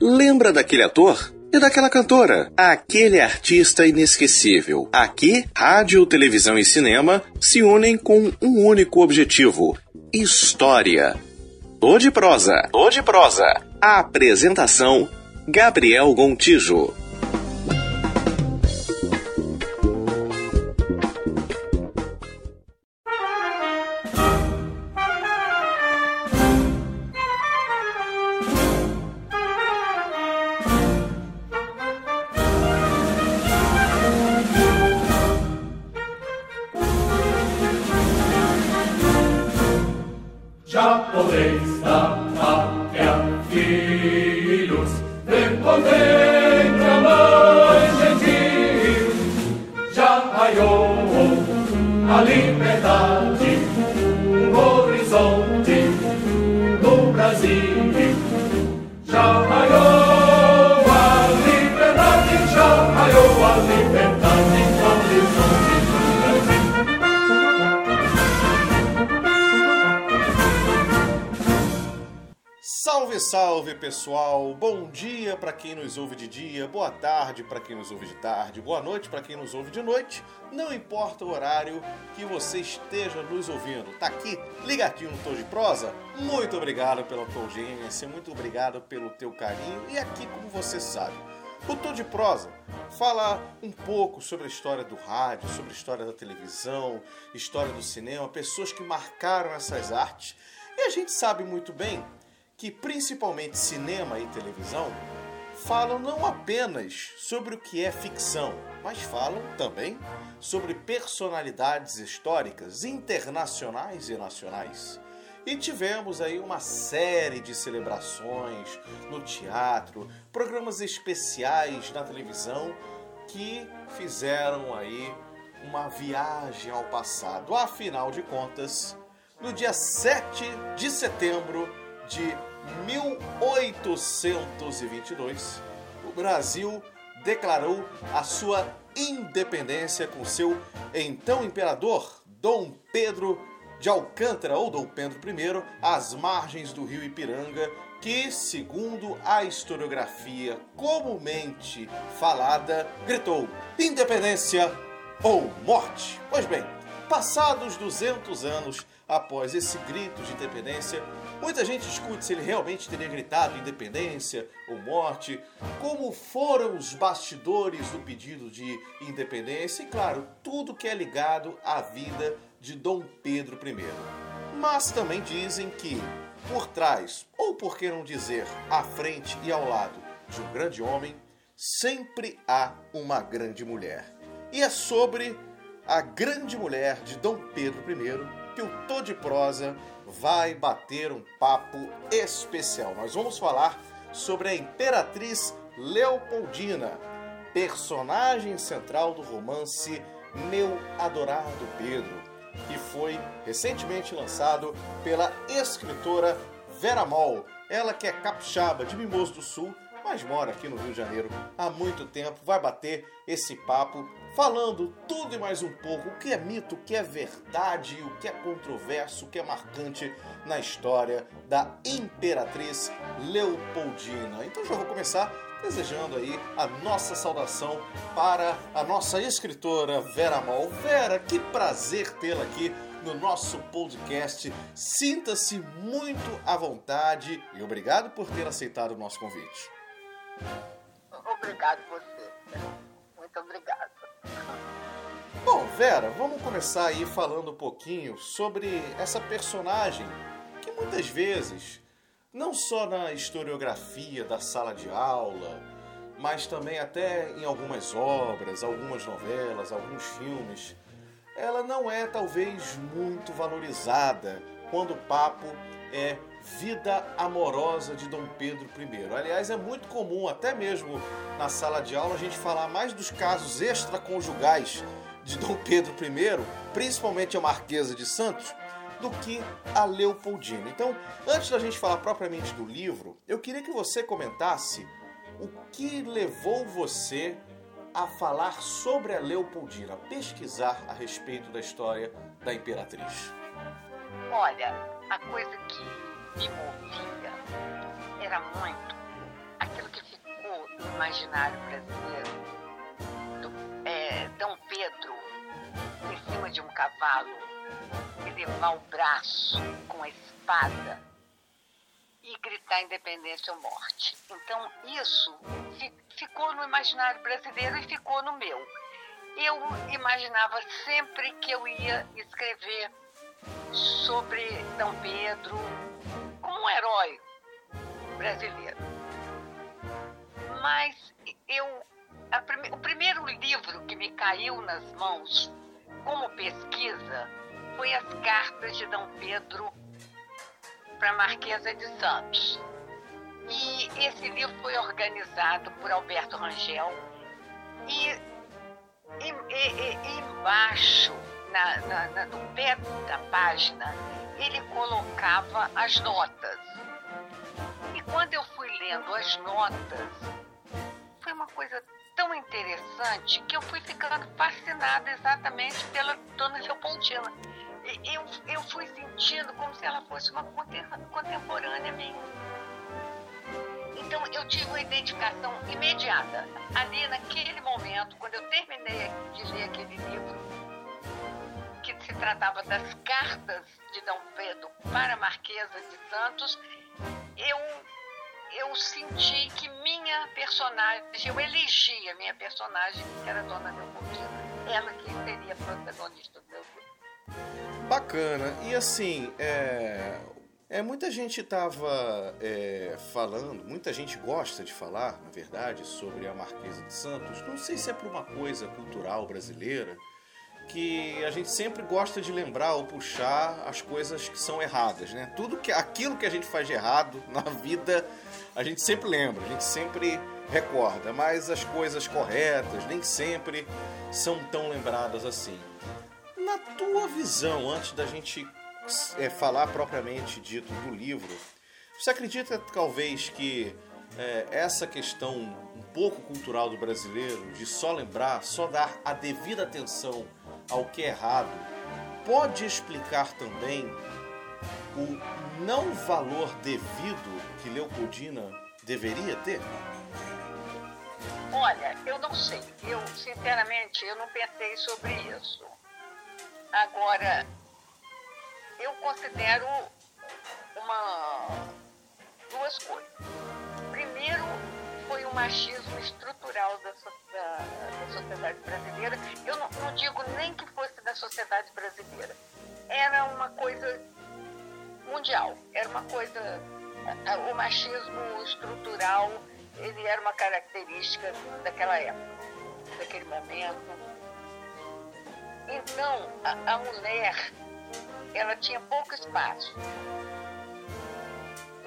Lembra daquele ator? E daquela cantora? Aquele artista inesquecível. Aqui, rádio, televisão e cinema se unem com um único objetivo: história. Tô de prosa. Tô de prosa. A apresentação: Gabriel Gontijo. Dia, boa tarde para quem nos ouve de tarde, boa noite para quem nos ouve de noite. Não importa o horário que você esteja nos ouvindo. Tá aqui, ligadinho no Tom de Prosa? Muito obrigado pela tua audiência, muito obrigado pelo teu carinho. E aqui, como você sabe, o Tom de Prosa fala um pouco sobre a história do rádio, sobre a história da televisão, história do cinema, pessoas que marcaram essas artes. E a gente sabe muito bem que principalmente cinema e televisão falam não apenas sobre o que é ficção, mas falam também sobre personalidades históricas internacionais e nacionais. E tivemos aí uma série de celebrações no teatro, programas especiais na televisão que fizeram aí uma viagem ao passado. Afinal de contas, no dia 7 de setembro de 1822, o Brasil declarou a sua independência com seu então imperador Dom Pedro de Alcântara ou Dom Pedro I às margens do rio Ipiranga, que, segundo a historiografia comumente falada, gritou: independência ou morte. Pois bem, passados 200 anos após esse grito de independência, Muita gente discute se ele realmente teria gritado independência ou morte, como foram os bastidores do pedido de independência e, claro, tudo que é ligado à vida de Dom Pedro I. Mas também dizem que, por trás, ou por que não dizer, à frente e ao lado de um grande homem, sempre há uma grande mulher. E é sobre a grande mulher de Dom Pedro I que o Tô de Prosa vai bater um papo especial. Nós vamos falar sobre a Imperatriz Leopoldina, personagem central do romance Meu Adorado Pedro, que foi recentemente lançado pela escritora Vera Moll, ela que é capixaba de Mimoso do Sul, mas mora aqui no Rio de Janeiro há muito tempo, vai bater esse papo falando tudo e mais um pouco, o que é mito, o que é verdade, o que é controverso, o que é marcante na história da Imperatriz Leopoldina. Então já vou começar desejando aí a nossa saudação para a nossa escritora Vera Mal. Vera, que prazer tê-la aqui no nosso podcast. Sinta-se muito à vontade e obrigado por ter aceitado o nosso convite. Obrigado você. Muito obrigado. Bom, Vera, vamos começar aí falando um pouquinho sobre essa personagem que muitas vezes, não só na historiografia da sala de aula, mas também até em algumas obras, algumas novelas, alguns filmes, ela não é talvez muito valorizada quando o papo é vida amorosa de Dom Pedro I. Aliás, é muito comum, até mesmo na sala de aula, a gente falar mais dos casos extraconjugais de Dom Pedro I, principalmente a Marquesa de Santos, do que a Leopoldina. Então, antes da gente falar propriamente do livro, eu queria que você comentasse o que levou você a falar sobre a Leopoldina, a pesquisar a respeito da história da imperatriz. Olha, a coisa que me movia era muito aquilo que ficou no imaginário brasileiro. Do, é, Dom Pedro em cima de um cavalo, elevar o braço com a espada e gritar independência ou morte. Então isso ficou no imaginário brasileiro e ficou no meu. Eu imaginava sempre que eu ia escrever sobre Dom Pedro como um herói brasileiro. Mas eu, prime, o primeiro livro que me caiu nas mãos como pesquisa foi as cartas de Dom Pedro para a Marquesa de Santos. E esse livro foi organizado por Alberto Rangel e, e, e, e embaixo, na, na, na, no pé da página, ele colocava as notas. E quando eu fui lendo as notas, foi uma coisa tão interessante que eu fui ficando fascinada exatamente pela Dona Leopoldina. Eu, eu fui sentindo como se ela fosse uma contemporânea minha. Então eu tive uma identificação imediata. Ali naquele momento, quando eu terminei de ler aquele livro, se tratava das cartas de Dom Pedro para a Marquesa de Santos, eu eu senti que minha personagem, eu elegi a minha personagem, que era Dona Leopoldina, ela que seria protagonista do meu livro. Bacana. E assim, é, é muita gente estava é, falando, muita gente gosta de falar, na verdade, sobre a Marquesa de Santos. Não sei se é por uma coisa cultural brasileira que a gente sempre gosta de lembrar ou puxar as coisas que são erradas, né? Tudo que aquilo que a gente faz de errado na vida, a gente sempre lembra, a gente sempre recorda, mas as coisas corretas nem sempre são tão lembradas assim. Na tua visão, antes da gente é, falar propriamente dito do livro, você acredita talvez que é, essa questão um pouco cultural do brasileiro, de só lembrar, só dar a devida atenção ao que é errado, pode explicar também o não valor devido que Leopoldina deveria ter? Olha, eu não sei. Eu, sinceramente, eu não pensei sobre isso. Agora, eu considero uma duas coisas. Primeiro, foi um machismo estrutural da, da, da sociedade brasileira. Eu não, não digo nem que fosse da sociedade brasileira. Era uma coisa mundial. Era uma coisa. O machismo estrutural, ele era uma característica daquela época, daquele momento. Então, a, a mulher, ela tinha pouco espaço.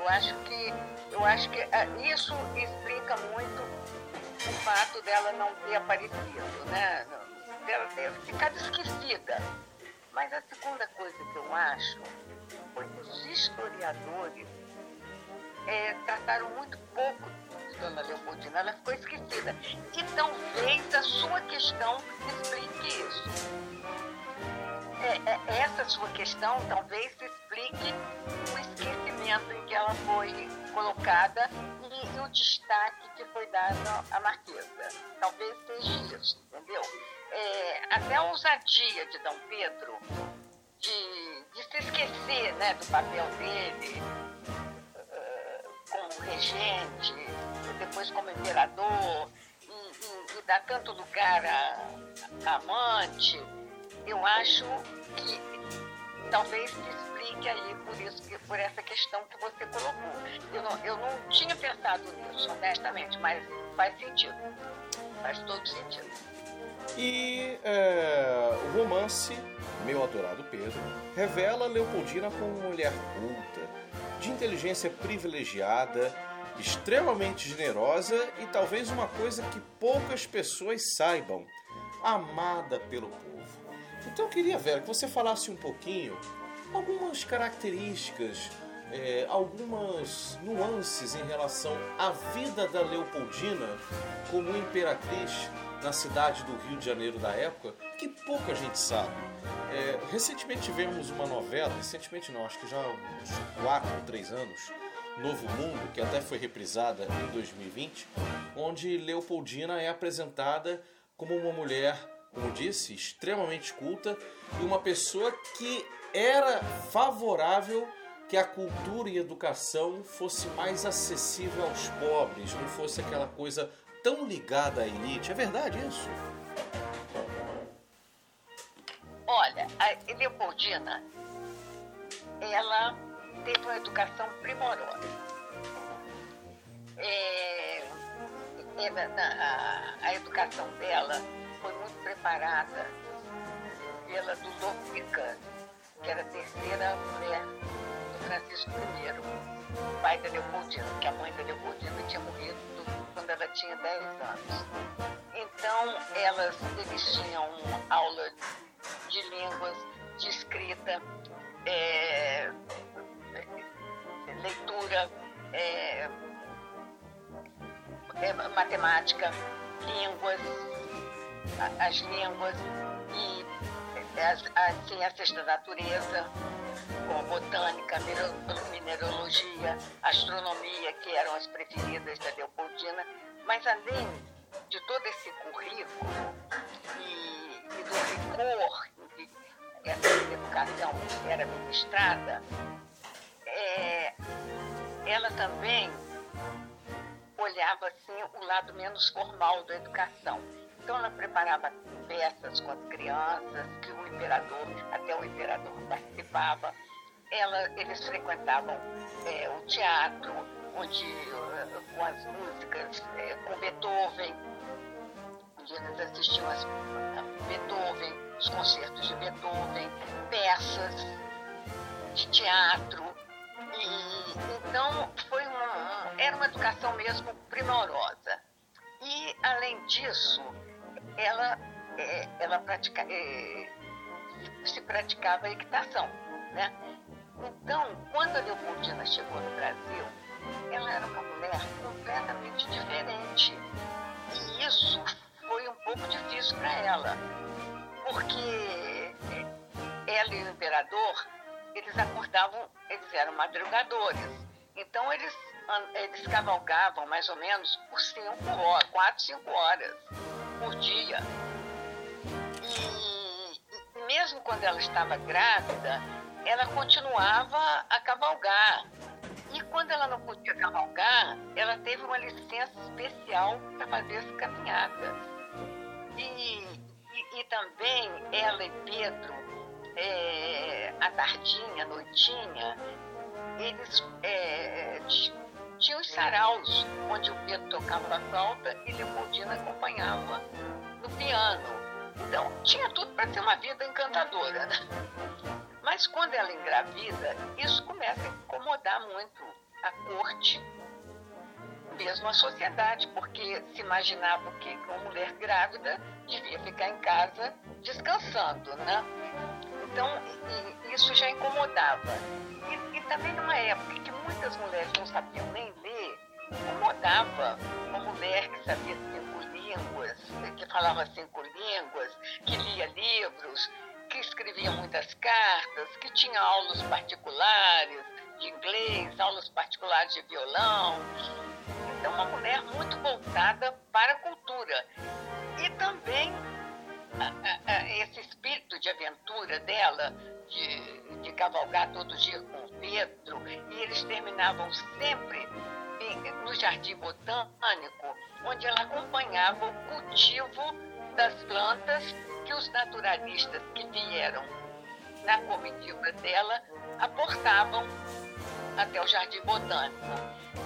Eu acho que, eu acho que ah, isso explica muito o fato dela não ter aparecido, né? Dela ter ficado esquecida. Mas a segunda coisa que eu acho foi que os historiadores é, trataram muito pouco de Dona Leopoldina, ela ficou esquecida. E talvez a sua questão explique isso. É, é, essa sua questão talvez explique o esquecimento em que ela foi colocada e, e o destaque que foi dado à Marquesa. Talvez seja isso, entendeu? É, até a ousadia de Dom Pedro de, de se esquecer né, do papel dele uh, como regente, depois como imperador, e, e, e dar tanto lugar a, a amante, eu acho que talvez explique aí por isso, por essa questão que você colocou. Eu não, eu não tinha pensado nisso, honestamente, mas faz sentido. Faz todo sentido. E é, o romance meu adorado Pedro, revela Leopoldina como uma mulher culta, de inteligência privilegiada, extremamente generosa e talvez uma coisa que poucas pessoas saibam, amada pelo povo. Então eu queria, Vera, que você falasse um pouquinho algumas características, é, algumas nuances em relação à vida da Leopoldina como imperatriz na cidade do Rio de Janeiro da época, que pouca gente sabe. É, recentemente tivemos uma novela, recentemente não, acho que já há uns 4 ou 3 anos, Novo Mundo, que até foi reprisada em 2020, onde Leopoldina é apresentada como uma mulher, como disse, extremamente culta e uma pessoa que era favorável que a cultura e a educação fosse mais acessível aos pobres, não fosse aquela coisa tão ligada à elite. É verdade isso? Olha, a Leopoldina, ela teve uma educação primorosa. É, é a, a, educação dela preparada pela Picante, que era a terceira mulher do Francisco I, pai da Leopoldina, que a mãe da Leopoldina tinha morrido quando ela tinha 10 anos. Então, elas, eles tinham aula de línguas, de escrita, é, leitura, é, é, matemática, línguas, as línguas e as, assim, a ciência da natureza, como botânica, mineralogia, astronomia, que eram as preferidas da Leopoldina, mas além de todo esse currículo e, e do rigor em que essa educação era ministrada, é, ela também olhava assim o lado menos formal da educação. Então ela preparava peças com as crianças, que o imperador, até o imperador participava. Ela, eles frequentavam é, o teatro, onde uh, com as músicas, é, com Beethoven, onde eles assistiam as, Beethoven, os concertos de Beethoven, peças de teatro. E, então foi uma, era uma educação mesmo primorosa. E além disso, ela, é, ela pratica, é, se praticava equitação. Né? Então, quando a Leopoldina chegou no Brasil, ela era uma mulher completamente diferente. E isso foi um pouco difícil para ela, porque ela e o imperador, eles acordavam, eles eram madrugadores. Então, eles, eles cavalgavam mais ou menos por cinco horas, quatro, cinco horas por dia. E mesmo quando ela estava grávida, ela continuava a cavalgar. E quando ela não podia cavalgar, ela teve uma licença especial para fazer as caminhadas. E, e, e, também ela e Pedro, é, à tardinha, à noitinha, eles é, tinha os saraus, onde o Pedro tocava a flauta e Leopoldina acompanhava no piano. Então, tinha tudo para ter uma vida encantadora. Né? Mas quando ela engravida, isso começa a incomodar muito a corte, mesmo a sociedade, porque se imaginava que uma mulher grávida devia ficar em casa descansando, né? Então, isso já incomodava. E, e também numa época que muitas mulheres não sabiam nem incomodava uma mulher que sabia cinco línguas, que falava cinco línguas, que lia livros, que escrevia muitas cartas, que tinha aulas particulares de inglês, aulas particulares de violão. Então, uma mulher muito voltada para a cultura. E também esse espírito de aventura dela, de, de cavalgar todo dia com o Pedro, e eles terminavam sempre em, no Jardim Botânico, onde ela acompanhava o cultivo das plantas que os naturalistas que vieram na comitiva dela aportavam até o Jardim Botânico.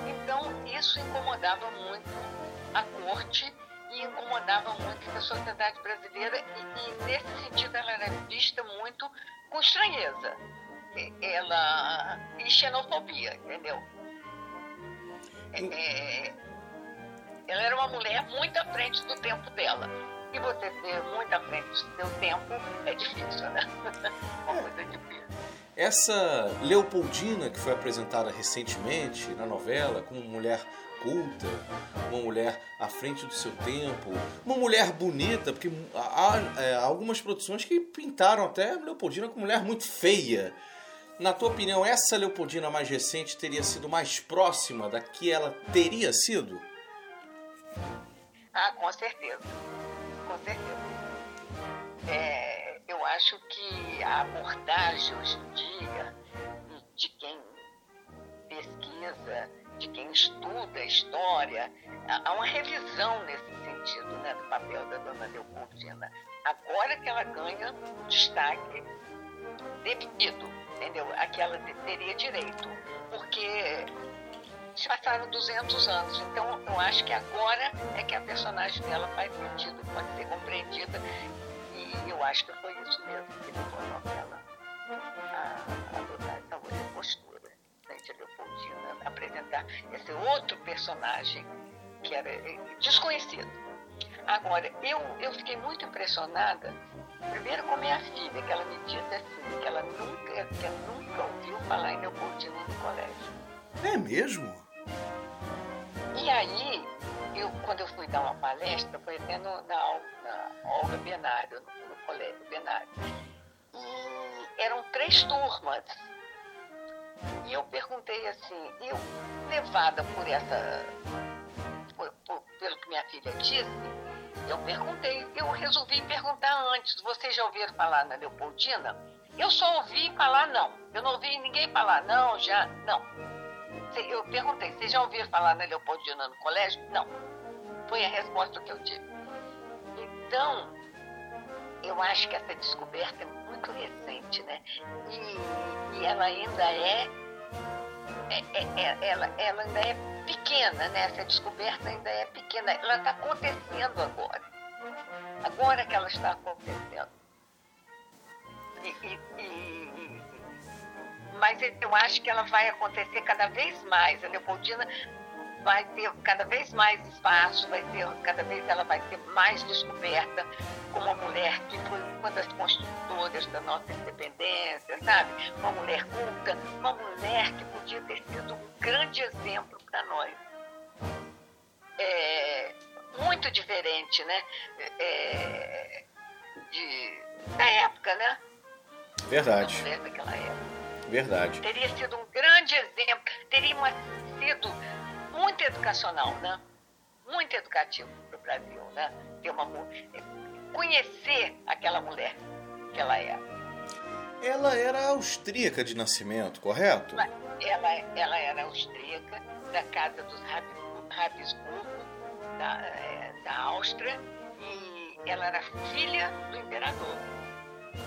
Então, isso incomodava muito a corte e incomodava muito a sociedade brasileira e, e, nesse sentido ela era vista muito com estranheza ela e xenofobia entendeu é, ela era uma mulher muito à frente do tempo dela. E você ser muito à frente do seu tempo é difícil né? Uma coisa difícil. Essa Leopoldina que foi apresentada recentemente na novela como mulher culta, uma mulher à frente do seu tempo, uma mulher bonita, porque há, é, algumas produções que pintaram até Leopoldina como mulher muito feia. Na tua opinião, essa Leopoldina mais recente teria sido mais próxima da que ela teria sido? Ah, com certeza. Com certeza. É, eu acho que a abordagem hoje em dia de quem pesquisa, de quem estuda a história, há uma revisão nesse sentido né, do papel da dona Leopoldina. Agora que ela ganha destaque devido, entendeu? A que ela teria direito. Porque se passaram 200 anos, então eu acho que agora é que a personagem dela faz sentido, pode ser compreendida. E eu acho que foi isso mesmo que levou a novela a adotar essa outra postura a Leopoldina, apresentar esse outro personagem que era eh, desconhecido. Agora, eu, eu fiquei muito impressionada, primeiro com minha filha, que ela me disse assim, que ela nunca, que ela nunca ouviu falar em Leopoldina no colégio. É mesmo? E aí, eu, quando eu fui dar uma palestra, foi até no, na, na Olga Benário, no, no Colégio Benário. E eram três turmas e eu perguntei assim, eu, levada por essa. Por, por, pelo que minha filha disse, eu perguntei, eu resolvi perguntar antes, vocês já ouviram falar na Leopoldina? Eu só ouvi falar não. Eu não ouvi ninguém falar não, já, não. Eu perguntei, vocês já ouviram falar na Leopoldina no colégio? Não. Foi a resposta que eu tive. Então, eu acho que essa descoberta é muito recente, né? E, e ela ainda é é, é, é, ela, ela ainda é pequena, né? Essa descoberta ainda é pequena. Ela está acontecendo agora. Agora que ela está acontecendo. E, e, e, mas eu acho que ela vai acontecer cada vez mais. A Leopoldina vai ter cada vez mais espaço, vai ter, cada vez ela vai ser mais descoberta como uma mulher que foi uma das construtoras da nossa independência, sabe? Uma mulher culta, uma mulher que podia ter sido um grande exemplo para nós. É, muito diferente, né? É, de, da época, né? Verdade. Da mulher daquela época. Verdade. Teria sido um grande exemplo, teria uma, sido muito educacional, né? Muito educativo para o Brasil, né? Ter uma, conhecer aquela mulher que ela é. Ela era austríaca de nascimento, correto? Ela, ela era austríaca, da casa dos Habsburgo, da, é, da Áustria, e ela era filha do imperador.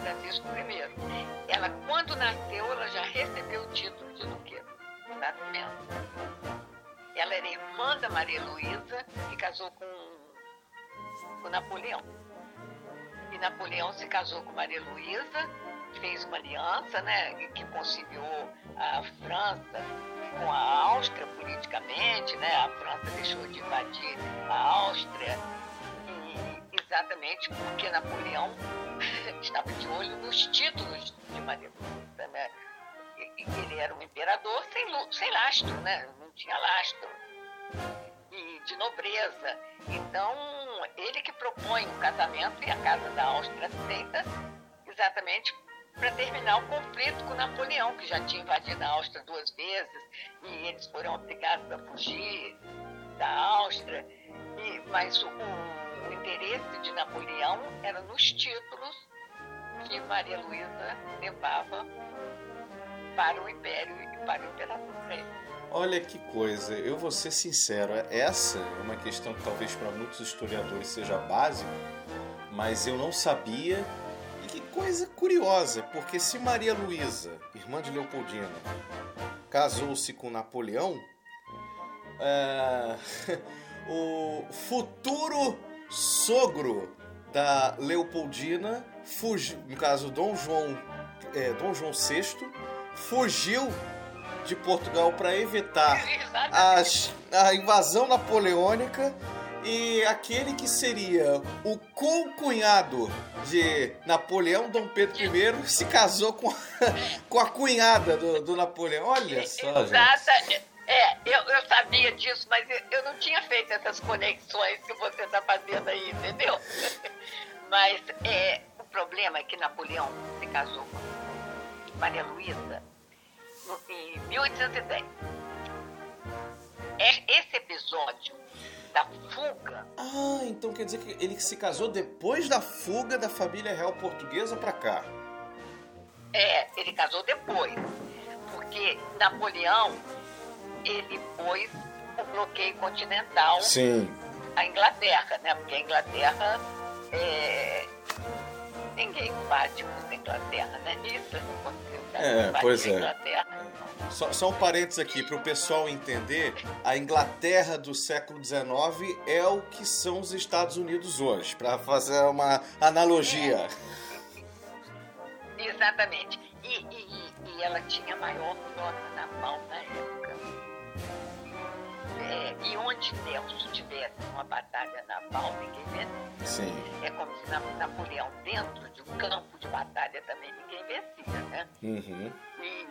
Francisco I. Ela, quando nasceu, ela já recebeu o título de duquesa. Nascimento. Ela era irmã da Maria Luísa, que casou com, Napoleão. E Napoleão se casou com Maria Luísa, fez uma aliança, né, que conciliou a França com a Áustria politicamente, né? A França deixou de invadir a Áustria e exatamente porque Napoleão estava de olho nos títulos de Maria Luísa, né? Ele era um imperador sem, sem lastro, né? tinha lastro e de nobreza. Então, ele que propõe o casamento e a Casa da Áustria aceita exatamente para terminar o conflito com Napoleão, que já tinha invadido a Áustria duas vezes e eles foram obrigados a fugir da Áustria. E, mas o, o interesse de Napoleão era nos títulos que Maria Luísa levava para o Império e para o Imperador. Olha que coisa, eu vou ser sincero, essa é uma questão que talvez para muitos historiadores seja básica, mas eu não sabia. E que coisa curiosa, porque se Maria Luísa, irmã de Leopoldina, casou-se com Napoleão, é... o futuro sogro da Leopoldina, fugiu, no caso Dom João, é, Dom João VI, fugiu de Portugal para evitar as, a invasão napoleônica e aquele que seria o concunhado de Napoleão, Dom Pedro I, se casou com, com a cunhada do, do Napoleão. Olha só, Exata, gente. É, eu, eu sabia disso, mas eu não tinha feito essas conexões que você está fazendo aí, entendeu? Mas é, o problema é que Napoleão se casou com Maria Luísa em 1810. É, esse episódio da fuga. Ah, então quer dizer que ele se casou depois da fuga da família real portuguesa para cá. É, ele casou depois. Porque Napoleão, ele pôs o bloqueio continental Sim. à Inglaterra, né? Porque a Inglaterra é... ninguém bate com a Inglaterra, né? Isso é, pois é. Só, só um parênteses aqui, para o pessoal entender, a Inglaterra do século XIX é o que são os Estados Unidos hoje, para fazer uma analogia. É. Exatamente. E, e, e, ela tinha maior frota naval na época. É, e onde Nelson tivesse uma batalha naval, ninguém vencia. Sim. É como se Napoleão, dentro de um campo de batalha, também ninguém vencia, né? Uhum. E,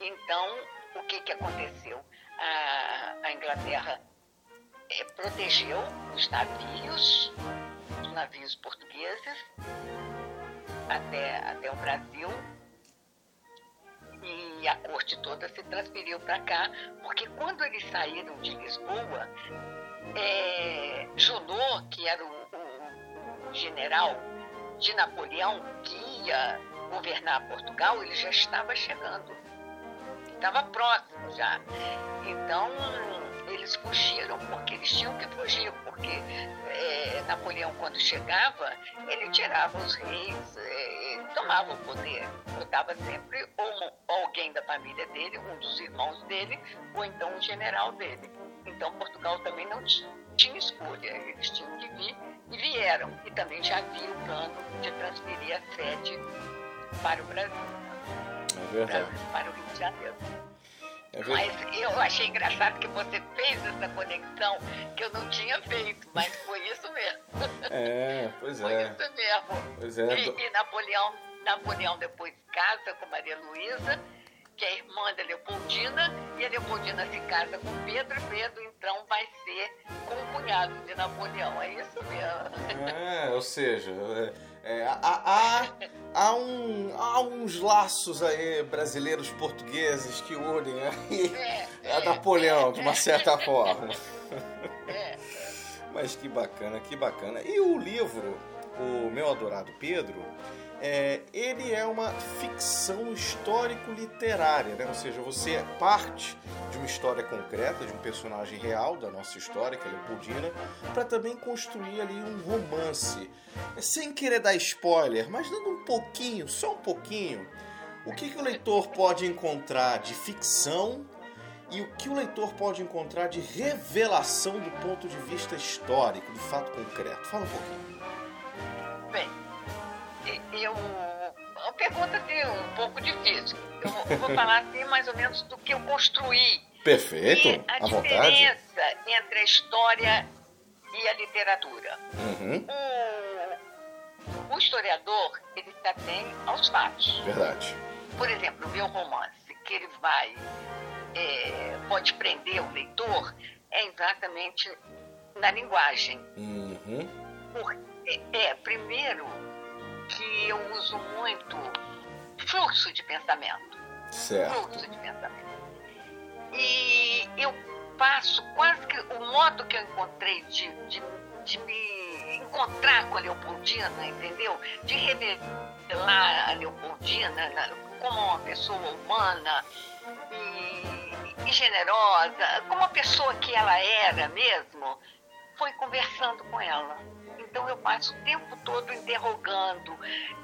então, o que, que aconteceu? A, a Inglaterra é, protegeu os navios, os navios portugueses, até, até o Brasil. E a corte toda se transferiu para cá, porque quando eles saíram de Lisboa, é, Junot, que era o, o, o general de Napoleão, que ia governar Portugal, ele já estava chegando estava próximo já. Então, eles fugiram porque eles tinham que fugir, porque é, Napoleão, quando chegava, ele tirava os reis, é, tomava o poder, botava sempre ou alguém da família dele, um dos irmãos dele, ou então um general dele. Então, Portugal também não tinha escolha, eles tinham que vir e vieram. E também já havia o plano de transferir a sede para o Brasil. É verdade. Para o Rio de Janeiro. É mas eu achei engraçado que você fez essa conexão que eu não tinha feito, mas foi isso mesmo. É, pois foi é. Foi isso mesmo. Pois é. E, e, Napoleão, Napoleão depois casa com Maria Luísa, que é irmã da Leopoldina, e a Leopoldina se casa com Pedro, e Pedro então vai ser concunhado de Napoleão. É isso mesmo. É, ou seja, é, é, há, há, há, um, há uns laços aí brasileiros portugueses que unem aí é, a é, Napoleão, é, de uma certa forma. É. Mas que bacana, que bacana. E o livro, o meu adorado Pedro, é, ele é uma ficção histórico-literária, né? ou seja, você é parte de uma história concreta, de um personagem real da nossa história, que é Leopoldina, para também construir ali um romance. Sem querer dar spoiler, mas dando um pouquinho, só um pouquinho, o que, que o leitor pode encontrar de ficção e o que o leitor pode encontrar de revelação do ponto de vista histórico, do fato concreto. Fala um pouquinho. Bem, eu. Uma pergunta assim, um pouco difícil. Eu vou falar assim mais ou menos do que eu construí. Perfeito, e a à vontade. diferença entre a história e a literatura. Uhum. O, o historiador, ele está bem aos fatos. Verdade. Por exemplo, o meu romance, que ele vai, é, pode prender o leitor, é exatamente na linguagem. Uhum. Porque, é, primeiro, que eu uso muito fluxo de pensamento. Certo. Fluxo de pensamento. E eu passo quase que o modo que eu encontrei de, de, de me encontrar com a Leopoldina, entendeu? De revelar a Leopoldina como uma pessoa humana e, e generosa, como uma pessoa que ela era mesmo, foi conversando com ela então eu passo o tempo todo interrogando,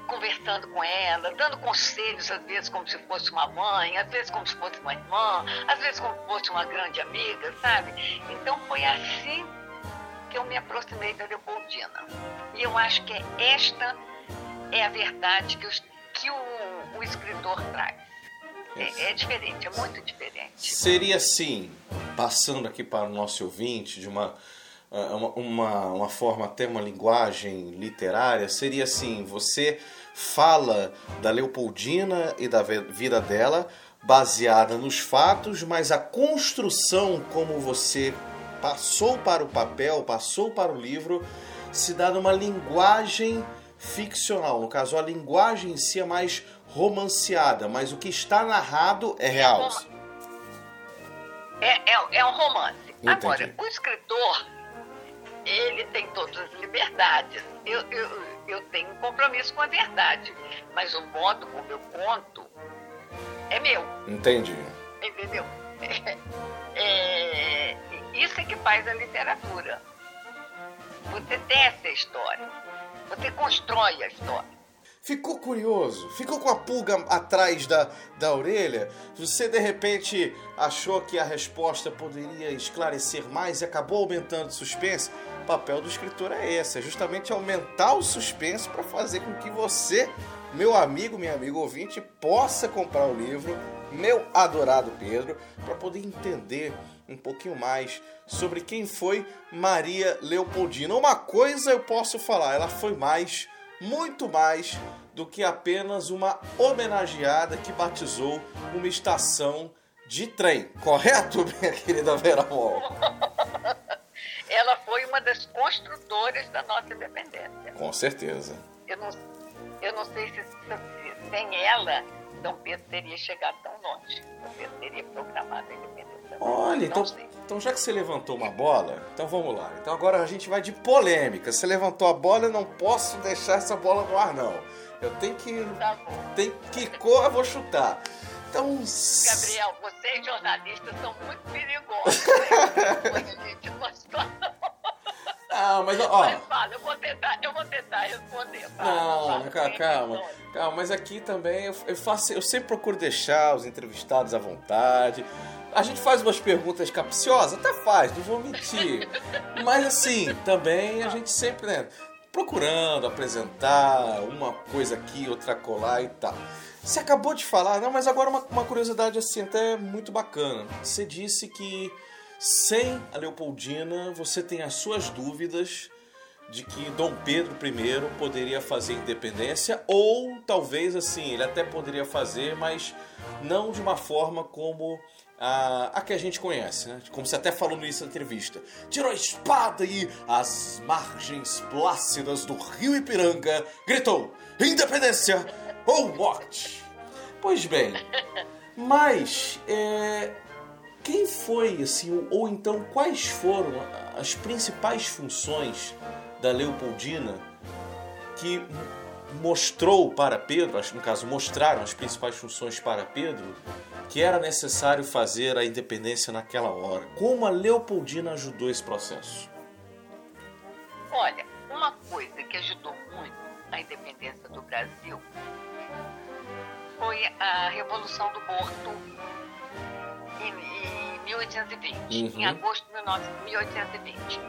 conversando com ela, dando conselhos, às vezes como se fosse uma mãe, às vezes como se fosse uma irmã, às vezes como se fosse uma grande amiga, sabe? Então foi assim que eu me aproximei da Leopoldina. E eu acho que esta é a verdade que, os, que o, o escritor traz. É, é, diferente, é muito diferente. Seria assim, passando aqui para o nosso ouvinte, de uma uma, uma, uma forma, até uma linguagem literária, seria assim: você fala da Leopoldina e da vida dela, baseada nos fatos, mas a construção como você passou para o papel, passou para o livro, se dá numa linguagem ficcional. No caso, a linguagem em si é mais romanceada, mas o que está narrado é real. É, é, é um romance. Entendi. Agora, o escritor, ele tem todas as liberdades. Eu, eu, eu tenho um compromisso com a verdade, mas o modo como eu conto é meu. Entendi. Entendeu? É, é, isso é que faz a literatura. Você tece a história. Você constrói a história. Ficou curioso? Ficou com a pulga atrás da, da orelha? Você de repente achou que a resposta poderia esclarecer mais e acabou aumentando o suspense? O papel do escritor é esse, é justamente aumentar o suspense para fazer com que você, meu amigo, minha amiga ouvinte, possa comprar o livro, meu adorado Pedro, para poder entender um pouquinho mais sobre quem foi Maria Leopoldina. Uma coisa eu posso falar, ela foi mais, muito mais do que apenas uma homenageada que batizou uma estação de trem. Correto, minha querida Vera Mol? ela foi uma das construtoras da nossa independência. Com certeza. Eu não, eu não sei se, se sem ela Dom Pedro teria chegado tão longe. Dom Pedro teria programado a independência. Olha, então, então já que você levantou uma bola, então vamos lá. Então agora a gente vai de polêmica. Você levantou a bola, eu não posso deixar essa bola no ar, não. Eu tenho que. Tá bom. Tem que cor, eu vou chutar. Então. Gabriel, vocês jornalistas são muito perigosos. Né? Ah, mas ó. Mas fala, eu vou tentar, eu vou tentar responder. Não, calma, calma, calma. Mas aqui também eu, eu, faço, eu sempre procuro deixar os entrevistados à vontade. A gente faz umas perguntas capciosas, até faz, não vou mentir. mas assim, também a gente sempre, né? Procurando apresentar uma coisa aqui, outra colar e tal. Você acabou de falar, não, mas agora uma, uma curiosidade assim, até muito bacana. Você disse que sem a Leopoldina, você tem as suas dúvidas de que Dom Pedro I poderia fazer independência ou talvez assim, ele até poderia fazer, mas não de uma forma como a, a que a gente conhece, né? Como você até falou no início da entrevista. Tirou a espada e as margens plácidas do rio Ipiranga gritou: Independência ou morte! Pois bem, mas é, quem foi, assim, ou então quais foram as principais funções da Leopoldina que mostrou para Pedro, no caso, mostraram as principais funções para Pedro, que era necessário fazer a independência naquela hora? Como a Leopoldina ajudou esse processo? Olha, uma coisa que ajudou muito a independência do Brasil foi a Revolução do Porto em, em 1820, uhum. em agosto de 1820.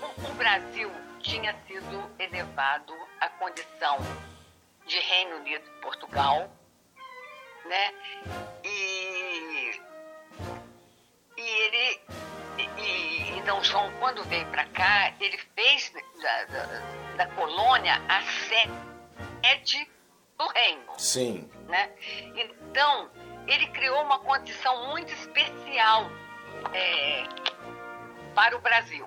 O, o Brasil tinha sido elevado à condição de Reino Unido e Portugal, né? E, e ele, e, e Dom João, quando veio para cá, ele fez da, da, da colônia a sede do reino. Sim. Né? Então, ele criou uma condição muito especial é, para o Brasil.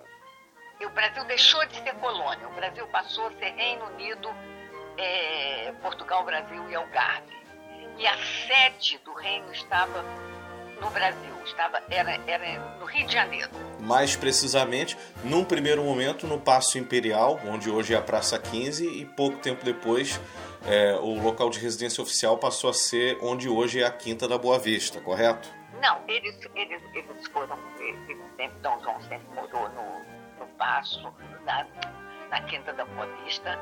E o Brasil deixou de ser colônia, o Brasil passou a ser Reino Unido, é, Portugal, Brasil e Algarve. E a sede do reino estava no Brasil, estava, era, era no Rio de Janeiro. Mais precisamente, num primeiro momento, no Paço Imperial, onde hoje é a Praça 15, e pouco tempo depois é, o local de residência oficial passou a ser onde hoje é a Quinta da Boa Vista, correto? Não, eles, eles, eles foram, eles sempre, Dom João sempre morou no, no Passo, na, na Quinta da Boa Vista,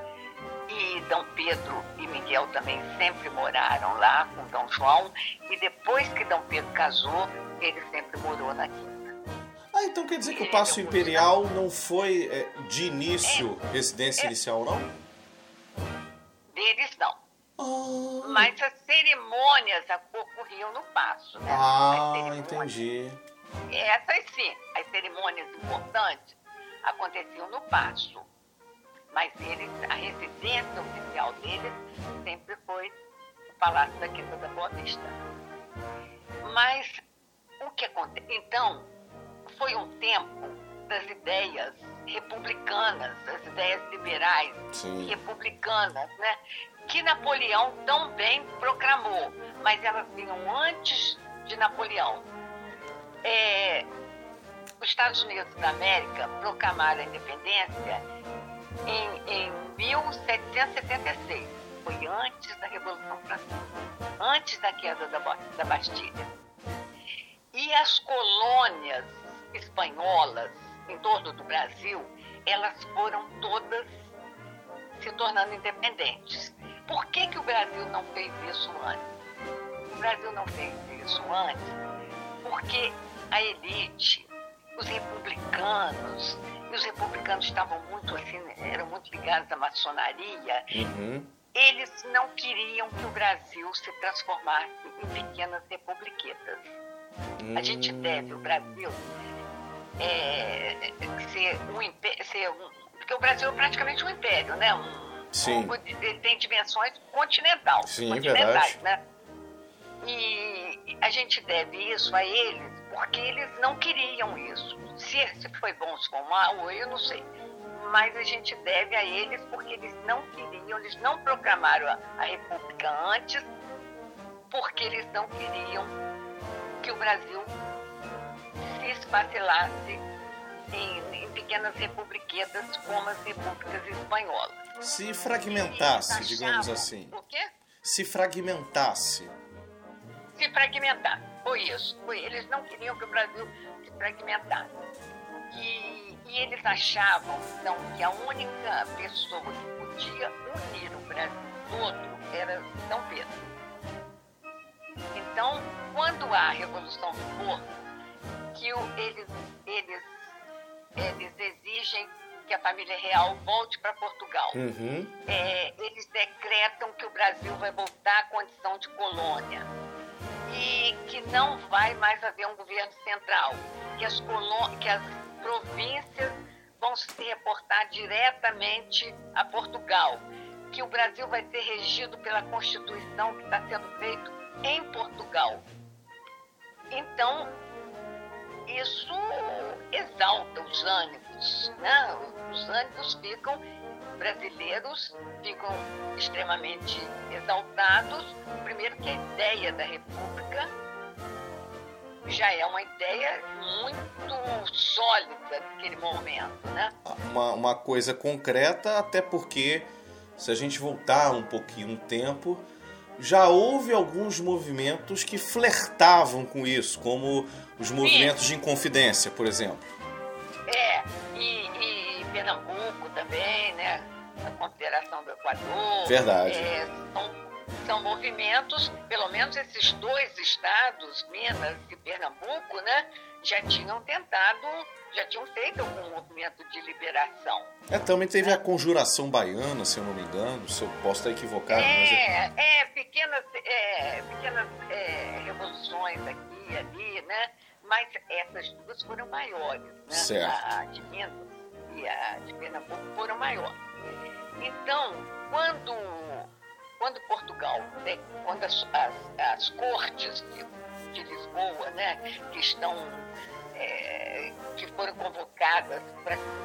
e Dom Pedro e Miguel também sempre moraram lá com Dom João, e depois que Dom Pedro casou, ele sempre morou na Quinta. Ah, então quer dizer que o Passo Imperial não foi é, de início é, residência é, inicial, não? Deles não. Oh. Mas as cerimônias ocorriam no passo, né? Ah, entendi. Essas sim, as cerimônias importantes aconteciam no passo. Mas eles, a residência oficial deles sempre foi o Palácio da Quinta da Boa Vista. Mas o que acontece? Então, foi um tempo das ideias republicanas, das ideias liberais Sim. republicanas, né? Que Napoleão tão bem proclamou, mas elas vinham antes de Napoleão. É, os Estados Unidos da América proclamaram a independência em, em 1776. Foi antes da Revolução Francesa, antes da queda da, da Bastilha. E as colônias espanholas em torno do Brasil, elas foram todas se tornando independentes. Por que, que o Brasil não fez isso antes? O Brasil não fez isso antes porque a elite, os republicanos, e os republicanos estavam muito assim, eram muito ligados à maçonaria, Uhum. eles não queriam que o Brasil se transformasse em pequenas republiquetas. A gente Hum. deve, o Brasil, é, ser um império, ser um, porque o Brasil é praticamente um império, né? Um, Sim. um- tem dimensões continental, Sim, continentais, verdade. né? E a gente deve isso a eles porque eles não queriam isso. Se, se foi bom, se foi mal, eu não sei. Mas a gente deve a eles porque eles não queriam, eles não proclamaram a, a República antes, porque eles não queriam que o Brasil se esfacilasse em, em pequenas republiquetas como as repúblicas espanholas. Se fragmentasse, digamos assim. O quê? Se fragmentasse. se fragmentar. Foi isso. Foi. Eles não queriam que o Brasil se fragmentasse. E, e eles achavam, então, que a única pessoa que podia unir o Brasil todo era São Pedro. Então, quando há a Revolução for, que o- eles, eles, eles exigem que a família real volte para Portugal Uhum. é, eles decretam que o Brasil vai voltar à condição de colônia e que não vai mais haver um governo central, que as, que as províncias vão se reportar diretamente a Portugal, que o Brasil vai ser regido pela Constituição que está sendo feito em Portugal. Então, isso exalta os ânimos, né? Os ânimos ficam brasileiros ficam extremamente exaltados. Primeiro que a ideia da República já é uma ideia muito sólida naquele momento, né? Uma, uma coisa concreta, até porque, se a gente voltar um pouquinho no tempo, já houve alguns movimentos que flertavam com isso, como os movimentos de Inconfidência, por exemplo. É, e, e Pernambuco também, né? A Confederação do Equador. Verdade. É, são, são movimentos, pelo menos esses dois estados, Minas e Pernambuco, né? Já tinham tentado, já tinham feito algum movimento de liberação. É, também teve a Conjuração Baiana, se eu não me engano, se eu posso estar equivocado, mas é- É, é, pequenas, é, pequenas é, revoluções aqui e ali, né? Mas essas duas foram maiores, né? Certo. A de Minas e a de Pernambuco foram maiores. Então, quando, quando Portugal, né, quando as, as, as cortes de, de Lisboa, né, que estão é, que foram convocadas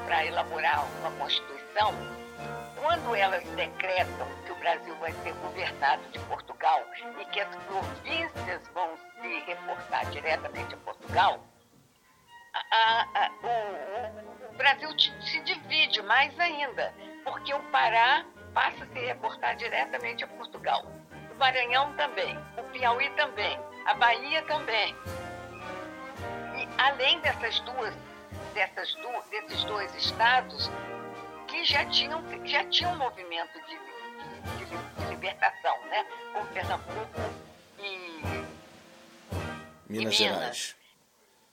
para elaborar uma Constituição, quando elas decretam que o Brasil vai ser governado de Portugal e que as províncias vão se reportar diretamente a Portugal, a- a- o, o- Brasil se divide mais ainda, porque o Pará passa a se reportar diretamente a Portugal. O Maranhão também, o Piauí também, a Bahia também. E além dessas duas, dessas desses dois estados que já tinham, já tinham um movimento de, de- de- libertação, né? Como Pernambuco e Minas Minas. Gerais.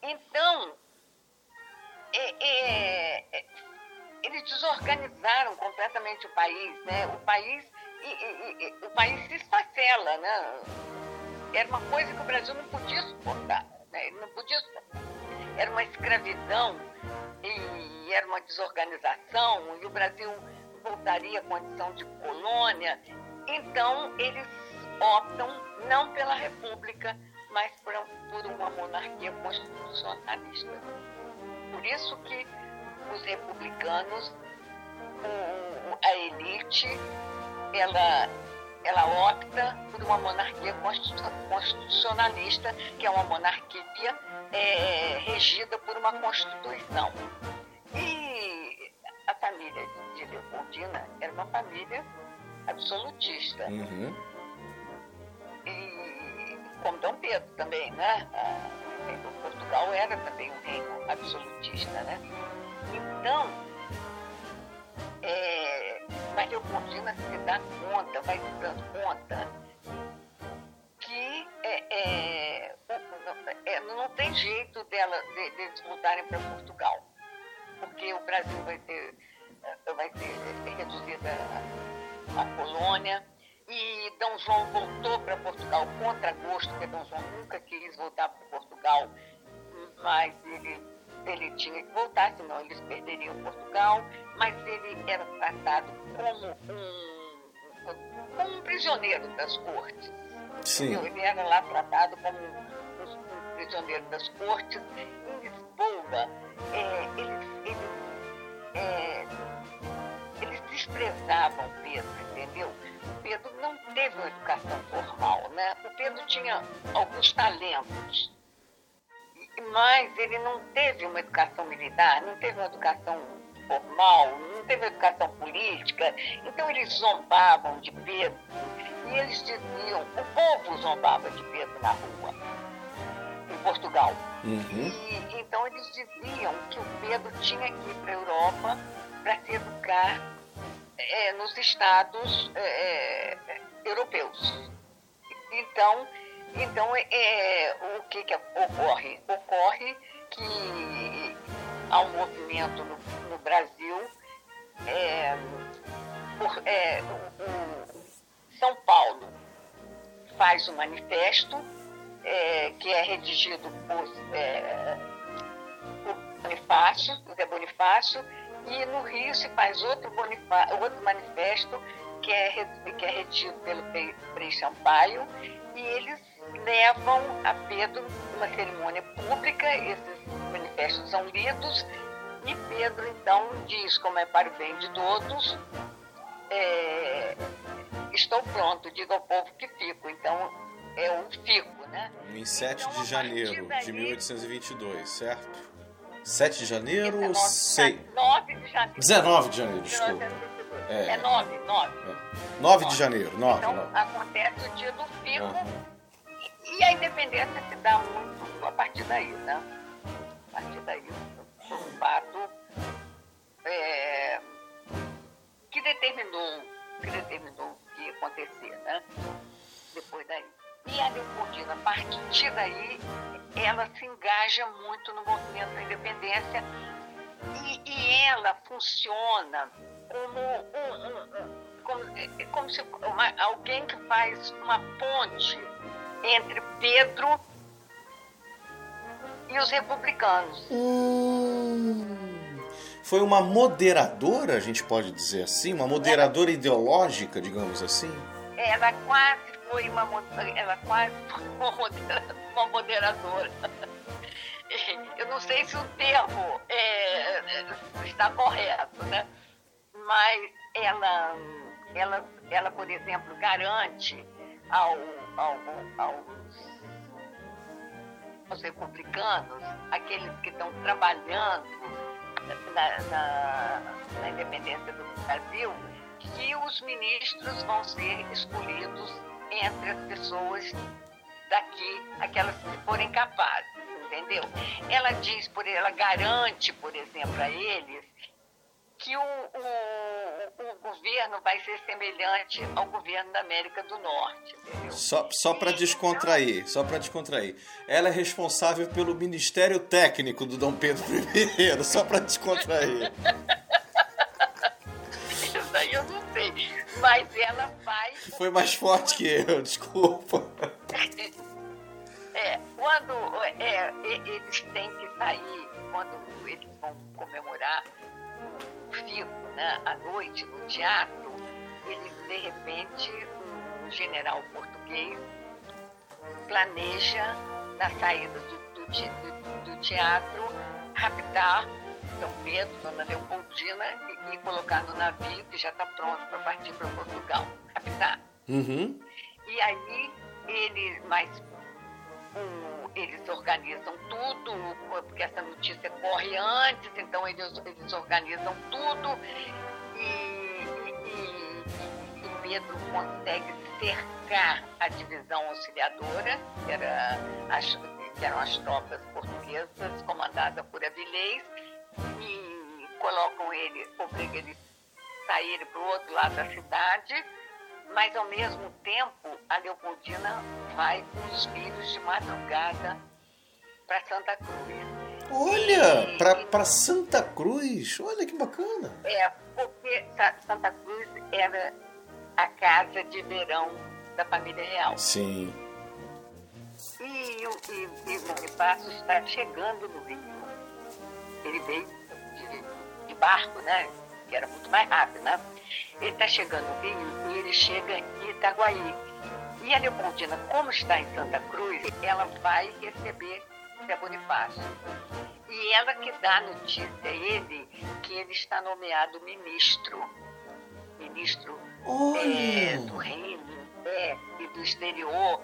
então, é- é- é- eles desorganizaram completamente o país, né? O país, e- e- e- o país se esfacela, né? Era uma coisa que o Brasil não podia suportar, né? Ele não podia suportar. Era uma escravidão e era uma desorganização e o Brasil voltaria à condição de colônia. Então, eles optam não pela república, mas por, uma monarquia constitucionalista. Por isso que os republicanos, a elite, ela, ela opta por uma monarquia constitucionalista, que é uma monarquia é, regida por uma constituição. A família de Leopoldina era uma família absolutista. Uhum. E como Dom Pedro também, né? De Portugal era também um reino absolutista, né? Então, é, mas Leopoldina se dá conta, vai se dando conta que é, é, é, não tem jeito dela, de, de eles voltarem para Portugal, porque o Brasil vai ter, vai ter reduzida a, a colônia e Dom João voltou para Portugal contra gosto, porque Dom João nunca quis voltar para Portugal, mas ele, ele tinha que voltar, senão eles perderiam Portugal, mas ele era tratado como um, como um prisioneiro das cortes. Sim. Ele era lá tratado como um, prisioneiro das cortes. Em Lisboa, é, eles, eles, é, desprezavam Pedro, entendeu? Pedro não teve uma educação formal, né? O Pedro tinha alguns talentos, mas ele não teve uma educação militar, não teve uma educação formal, não teve educação política. Então eles zombavam de Pedro e eles diziam, o povo zombava de Pedro na rua, em Portugal. Uhum. E, então eles diziam que o Pedro tinha que ir para a Europa para se educar é, nos estados é, europeus. Então, então é, o que, que ocorre? Ocorre que há um movimento no, no Brasil, é, por, é, o, o São Paulo faz um manifesto é, que é redigido por, é, por Bonifácio, José Bonifácio, e no Rio se faz outro, outro manifesto que é, que é retido pelo Frei Sampaio e eles levam a Pedro uma cerimônia pública, esses manifestos são lidos e Pedro então diz, como é para o bem de todos, é, estou pronto, diga ao povo que fico. Então é um fico, né? Em 7 então, de janeiro daí, de 1822, certo? 7 de janeiro, 19, 6. 9 de janeiro. 19 de janeiro, desculpa. É, é 9, 9. 9 de janeiro, 9. Então 9. acontece o dia do fico Uhum. e, e a independência se dá muito a partir daí, né? A partir daí, foi um fato é, que determinou, que determinou o que ia acontecer, né? Depois daí. E a Leopoldina, a partir daí, ela se engaja muito no movimento da independência e, e ela funciona como, como, é, como se uma, alguém que faz uma ponte entre Pedro e os republicanos. Hum, foi uma moderadora, a gente pode dizer assim? Uma moderadora ideológica, digamos assim? Ela quase foi uma, ela quase foi uma modera- uma moderadora. Eu não sei se o termo é, é, está correto, né? Mas ela, ela, ela, por exemplo, garante ao, ao, aos, aos republicanos, aqueles que estão trabalhando na, na, na independência do Brasil, que os ministros vão ser escolhidos entre as pessoas daqui, aquelas que forem capazes, entendeu? Ela diz, por ela garante, por exemplo, a eles que o, o, o governo vai ser semelhante ao governo da América do Norte, entendeu? Só, só para descontrair, só para descontrair. Ela é responsável pelo Ministério Técnico do Dom Pedro I, só para descontrair. Isso aí eu não sei, mas ela vai Foi mais forte que eu, desculpa. É, quando é, eles têm que sair, quando eles vão comemorar o fico, né, à noite no teatro, eles de repente, um general português planeja, na saída do, do, do, do teatro, raptar São Pedro, Dona Leopoldina, e, e colocar no navio que já está pronto para partir para Portugal. Raptar. Uhum. E aí, eles, mas um, eles organizam tudo, porque essa notícia corre antes, então eles, eles organizam tudo e, e, e Pedro consegue cercar a divisão auxiliadora, que, era as, que eram as tropas portuguesas comandadas por Avilés, e colocam ele, obrigam ele a sair para o outro lado da cidade mas ao mesmo tempo a Leopoldina vai com os filhos de madrugada para Santa Cruz. Olha, para Santa Cruz, olha que bacana. É, porque Santa Cruz era a casa de verão da família real. Sim. E, e, e Bonifácio está chegando no Rio. Ele veio de, de barco, né? Que era muito mais rápido, né? Ele está chegando no Rio e ele chega em Itaguaí. E a Leopoldina, como está em Santa Cruz, ela vai receber Zé Bonifácio. E ela que dá a notícia a ele que ele está nomeado ministro. Ministro é, do reino é, e do exterior.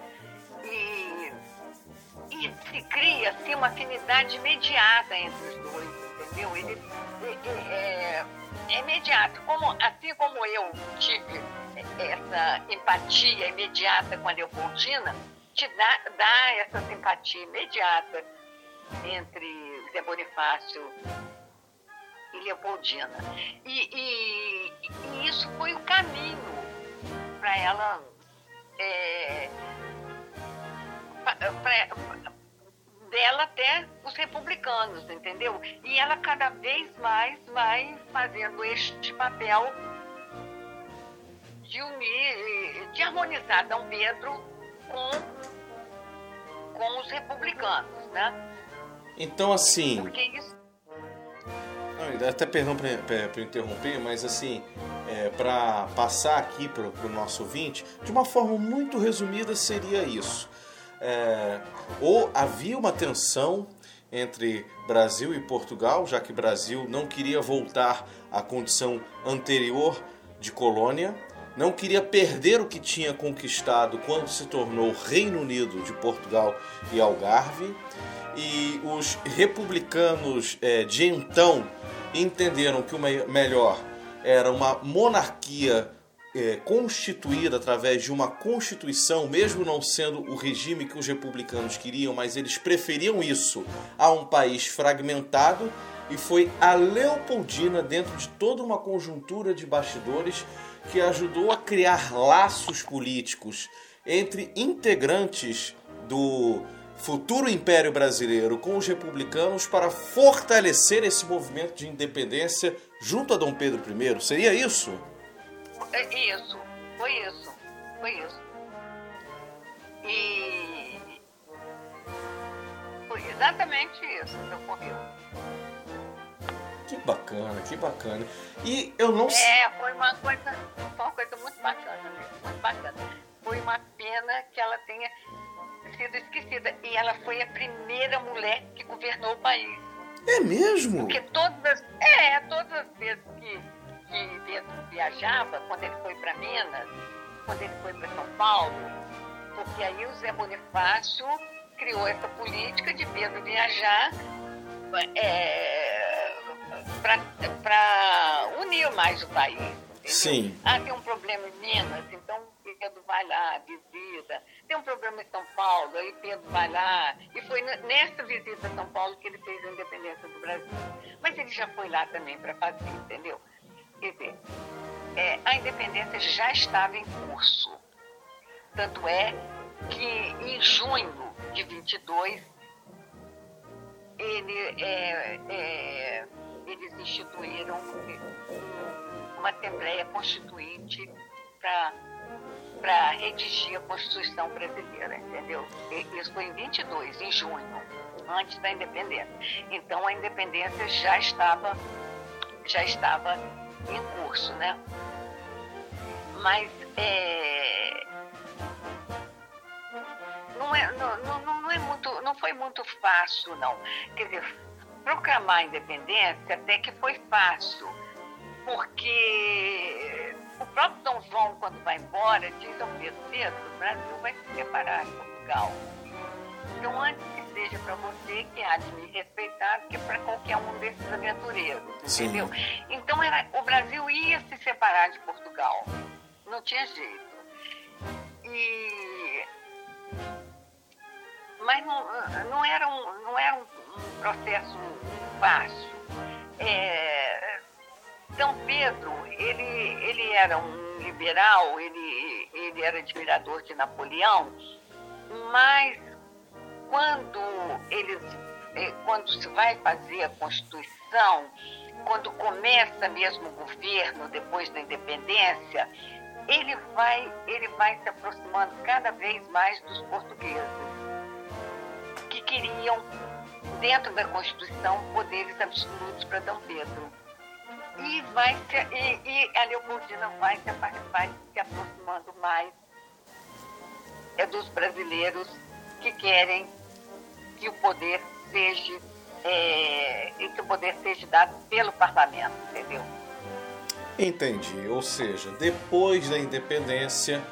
E, e se cria assim, uma afinidade imediata entre os dois, entendeu? Ele, é, é imediato. Como, assim como eu tive essa empatia imediata com a Leopoldina, te dá, dá essa simpatia imediata entre Zé Bonifácio e Leopoldina. E, e, e isso foi o caminho para ela. É, dela até os republicanos, entendeu? E ela cada vez mais vai fazendo este papel de unir, de harmonizar Dom Pedro com, com os republicanos, né? Então, assim... Porque isso... Até perdão para interromper, mas assim, é, para passar aqui para o nosso ouvinte, de uma forma muito resumida seria isso é, ou havia uma tensão entre Brasil e Portugal, já que Brasil não queria voltar à condição anterior de colônia, não queria perder o que tinha conquistado quando se tornou Reino Unido de Portugal e Algarve, e os republicanos é, de então entenderam que o melhor era uma monarquia é, constituída através de uma constituição, mesmo não sendo o regime que os republicanos queriam, mas eles preferiam isso a um país fragmentado. E foi a Leopoldina, dentro de toda uma conjuntura de bastidores, que ajudou a criar laços políticos entre integrantes do futuro Império Brasileiro com os republicanos para fortalecer esse movimento de independência junto a Dom Pedro I. Seria isso? É isso, foi isso, foi isso. E foi exatamente isso que ocorreu. Que bacana, que bacana. E eu não É, foi uma coisa, foi uma coisa muito bacana mesmo, muito bacana. Foi uma pena que ela tenha sido esquecida. E ela foi a primeira mulher que governou o país. É mesmo? Porque todas, é, todas as vezes que que Pedro viajava, quando ele foi para Minas, quando ele foi para São Paulo, porque aí o Zé Bonifácio criou essa política de Pedro viajar é, para unir mais o país. Entendeu? Sim. Ah, tem um problema em Minas, então Pedro vai lá, visita. Tem um problema em São Paulo, aí Pedro vai lá. E foi nessa visita a São Paulo que ele fez a independência do Brasil. Mas ele já foi lá também para fazer, entendeu? Quer dizer, é, a independência já estava em curso. Tanto é que em junho de 22, ele, é, é, eles instituíram uma Assembleia Constituinte para redigir a Constituição brasileira, entendeu? Isso foi em 22, em junho, antes da independência. Então a independência já estava, já estava em curso, né? Mas é, não, é, não, não, não, é muito, não foi muito fácil, não. Quer dizer, proclamar a independência até que foi fácil, porque o próprio Dom João, quando vai embora, diz ao Pedro, Pedro, o Brasil vai se separar de Portugal. Então, antes seja para você, que há de me respeitar, que para qualquer um desses aventureiros, Sim. entendeu? Então, era, o Brasil ia se separar de Portugal. Não tinha jeito. E... Mas não, não era um, não era um, um processo fácil. É, São Pedro, ele, ele era um liberal, ele, ele era admirador de Napoleão, mas quando eles é, quando se vai fazer a Constituição, quando começa mesmo o governo depois da independência, ele vai, ele vai se aproximando cada vez mais dos portugueses, que queriam, dentro da Constituição, poderes absolutos para Dom Pedro. E, vai se, e, e a Leopoldina vai se, vai se aproximando mais é dos brasileiros que querem que o poder seja é, que o poder seja dado pelo parlamento, entendeu? Entendi. Ou seja, depois da independência,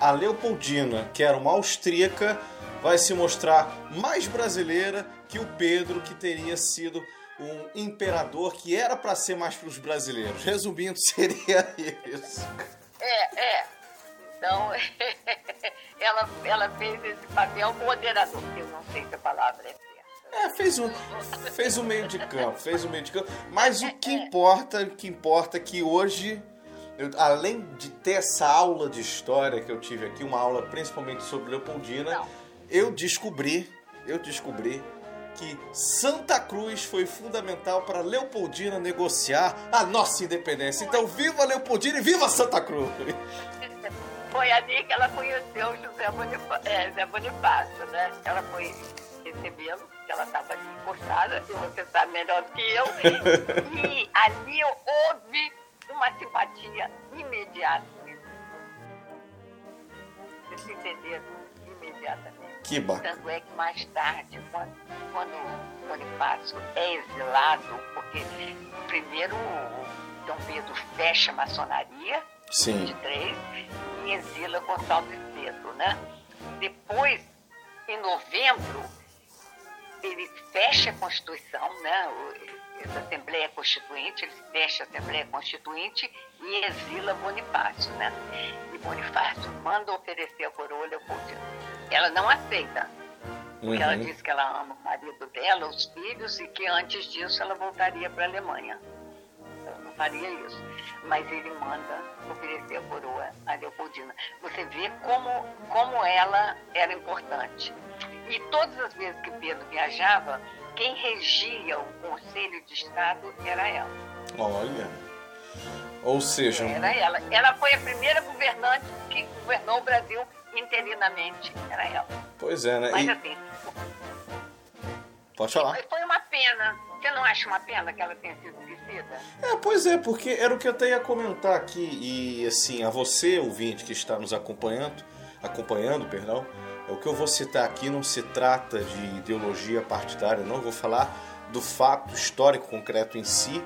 a Leopoldina, que era uma austríaca, vai se mostrar mais brasileira que o Pedro, que teria sido um imperador que era para ser mais para os brasileiros. Resumindo, seria isso. É, é. Então, ela, ela fez esse papel moderador, que eu não sei se a palavra é é, fez um, fez um meio de campo, fez um meio de campo. Mas o que importa, o que importa é que hoje, eu, além de ter essa aula de história que eu tive aqui, uma aula principalmente sobre Leopoldina, Não. eu descobri, eu descobri que Santa Cruz foi fundamental para Leopoldina negociar a nossa independência. Então, viva Leopoldina e viva Santa Cruz! Foi ali que ela conheceu José Bonifácio, é, Bonifácio né? Ela foi recebê-lo que ela estava ali encostada, e você sabe melhor do que eu. e ali houve uma simpatia imediata. Vocês entenderam? Imediatamente. Que bacana. Tanto é que mais tarde, quando, quando o Bonifácio é exilado, porque primeiro Dom Pedro fecha a maçonaria, Sim. 23, e exila Gonçalves Pedro, né? Depois, em novembro, ele fecha a Constituição, né? essa Assembleia Constituinte, ele fecha a Assembleia Constituinte e exila Bonifácio, né? E Bonifácio manda oferecer a coroa Leopoldina. Ela não aceita, porque uhum. ela diz que ela ama o marido dela, os filhos, e que antes disso ela voltaria para a Alemanha. Faria isso. Mas ele manda oferecer a coroa a Leopoldina. Você vê como, como ela era importante. E todas as vezes que Pedro viajava, quem regia o Conselho de Estado era ela. Olha. Ou seja. Era ela. Ela foi a primeira governante que governou o Brasil interinamente. Era ela. Pois é, né? Mas e... assim. Pode falar. Foi uma pena. Você não acha uma pena que ela tenha sido esquecida? É, pois é, porque era o que eu até ia comentar aqui. E assim, a você, ouvinte, que está nos acompanhando, acompanhando, perdão o que eu vou citar aqui não se trata de ideologia partidária, não. vou falar do fato histórico concreto em si,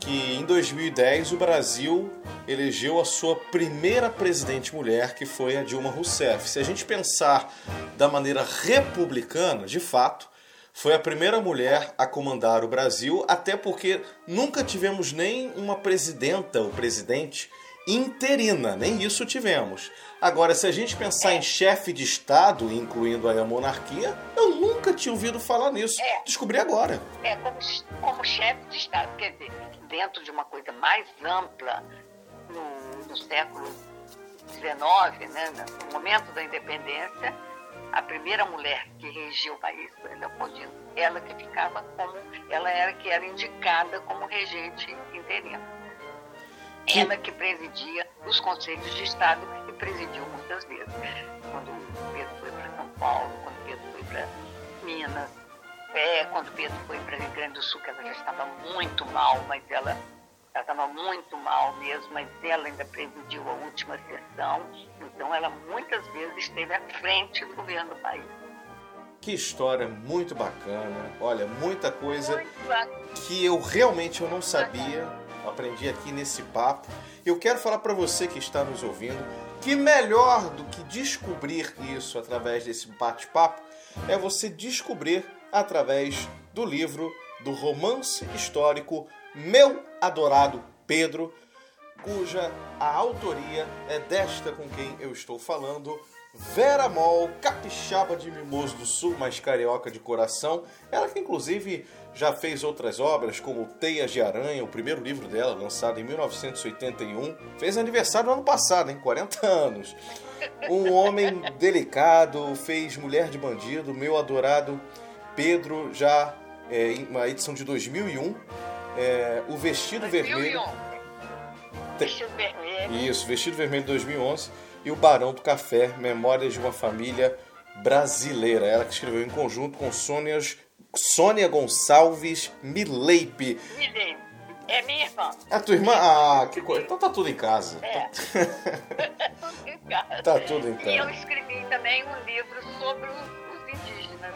que em 2010 o Brasil elegeu a sua primeira presidente mulher, que foi a Dilma Rousseff. Se a gente pensar da maneira republicana, de fato, foi a primeira mulher a comandar o Brasil, até porque nunca tivemos nem uma presidenta ou presidente interina, nem isso tivemos. Agora, se a gente pensar em chefe de Estado, incluindo a monarquia, eu nunca tinha ouvido falar nisso. É. Descobri agora. É, como, como chefe de Estado, quer dizer, dentro de uma coisa mais ampla, no, no século XIX, né, no momento da independência, a primeira mulher que regia o país Leopoldina. Ela que ficava como, ela era que era indicada como regente interina ela que presidia os conselhos de Estado e presidiu muitas vezes. Quando Pedro foi para São Paulo, quando Pedro foi para Minas, é, quando Pedro foi para Rio Grande do Sul, que ela já estava muito mal, mas ela estava muito mal mesmo, mas ela ainda presidiu a última sessão, então ela muitas vezes esteve à frente do governo do país. que história muito bacana. Olha, muita coisa que eu realmente eu não sabia. Aprendi aqui nesse papo. Eu quero falar para você que está nos ouvindo que melhor do que descobrir isso através desse bate-papo é você descobrir através do livro do romance histórico Meu Adorado Pedro, cuja a autoria é desta com quem eu estou falando, Vera Mol, capixaba de Mimoso do Sul, mas carioca de coração. Ela que inclusive já fez outras obras, como Teias de Aranha, o primeiro livro dela, lançado em 1981. Fez aniversário no ano passado, em 40 anos. Um homem delicado, fez Mulher de Bandido, meu adorado Pedro, já é, em uma edição de 2001. É, o Vestido 2001. Vermelho. Vestido Vermelho. Isso, Vestido Vermelho 2011 e O Barão do Café, Memórias de uma Família Brasileira. Ela que escreveu em conjunto com Sônia, Sônia Gonçalves Mileipe. Mileipe. É minha irmã. A tua irmã? Ah, que coisa. Então tá tudo em casa. É. tá tudo em casa. Tá tudo em casa. E eu escrevi também um livro sobre os indígenas.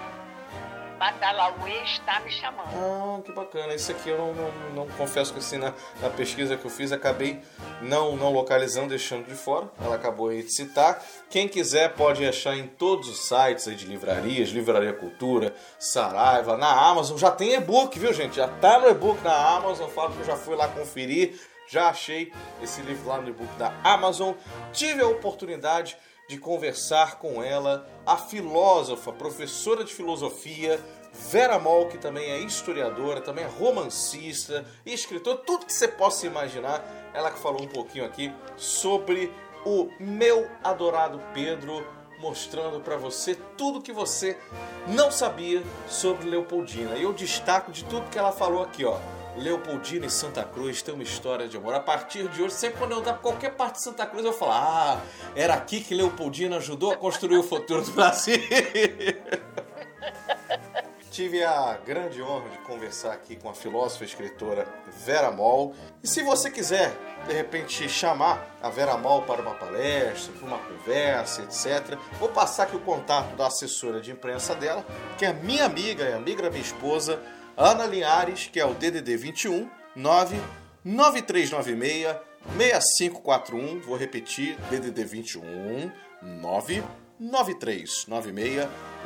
Batalauê está me chamando. Ah, que bacana. Isso aqui eu não, não, não confesso que assim, na, na, pesquisa que eu fiz acabei não, não localizando, deixando de fora. Ela acabou aí de citar. Quem quiser pode achar em todos os sites aí de livrarias, Livraria Cultura, Saraiva, na Amazon. Já tem e-book, viu gente? Já tá no e-book na Amazon. Falo que eu já fui lá conferir. Já achei esse livro lá no e-book da Amazon. Tive a oportunidade de conversar com ela, a filósofa, professora de filosofia, Vera Moll, que também é historiadora, também é romancista escritora, tudo que você possa imaginar. Ela que falou um pouquinho aqui sobre o meu adorado Pedro, mostrando para você tudo que você não sabia sobre Leopoldina. E eu destaco de tudo que ela falou aqui, ó. Leopoldina e Santa Cruz tem uma história de amor. A partir de hoje, sempre quando eu andar por qualquer parte de Santa Cruz, eu falo: Ah, era aqui que Leopoldina ajudou a construir o futuro do Brasil. Tive a grande honra de conversar aqui com a filósofa e escritora Vera Moll. E se você quiser, de repente, chamar a Vera Moll para uma palestra, para uma conversa, etc., vou passar aqui o contato da assessora de imprensa dela, que é minha amiga e amiga da minha esposa, Ana Linhares, que é o DDD 21 99396 6541. Vou repetir: DDD 21 99396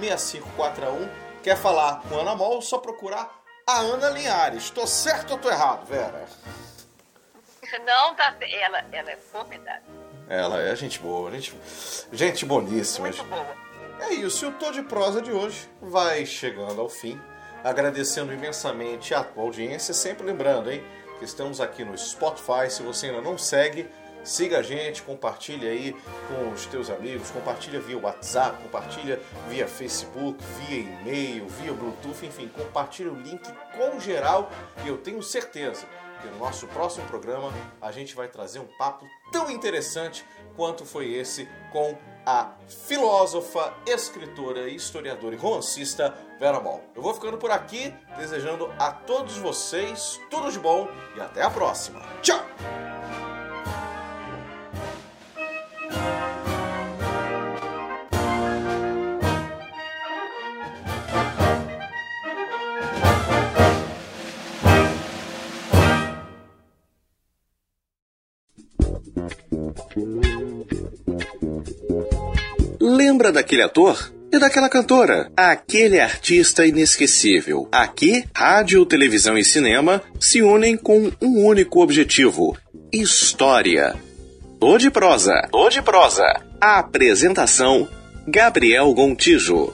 6541. Quer falar com Ana Mol? Só procurar a Ana Linhares. Tô certo ou tô errado, Vera? Não, tá, ela, ela é formidável. Ela é gente boa, gente, gente boníssima. Muito boa. É isso, e o Tô de Prosa de hoje vai chegando ao fim agradecendo imensamente a tua audiência. Sempre lembrando, hein, que estamos aqui no Spotify. Se você ainda não segue, siga a gente, compartilha aí com os teus amigos, compartilha via WhatsApp, compartilha via Facebook, via e-mail, via Bluetooth, enfim, compartilha o link com geral e eu tenho certeza que no nosso próximo programa a gente vai trazer um papo tão interessante quanto foi esse com a filósofa, escritora, historiadora e romancista Vera Ball. Eu vou ficando por aqui, desejando a todos vocês tudo de bom e até a próxima. Tchau! Lembra daquele ator? E daquela cantora? Aquele artista inesquecível. Aqui, rádio, televisão e cinema se unem com um único objetivo: história. Tô de prosa. Tô de prosa. A apresentação: Gabriel Gontijo.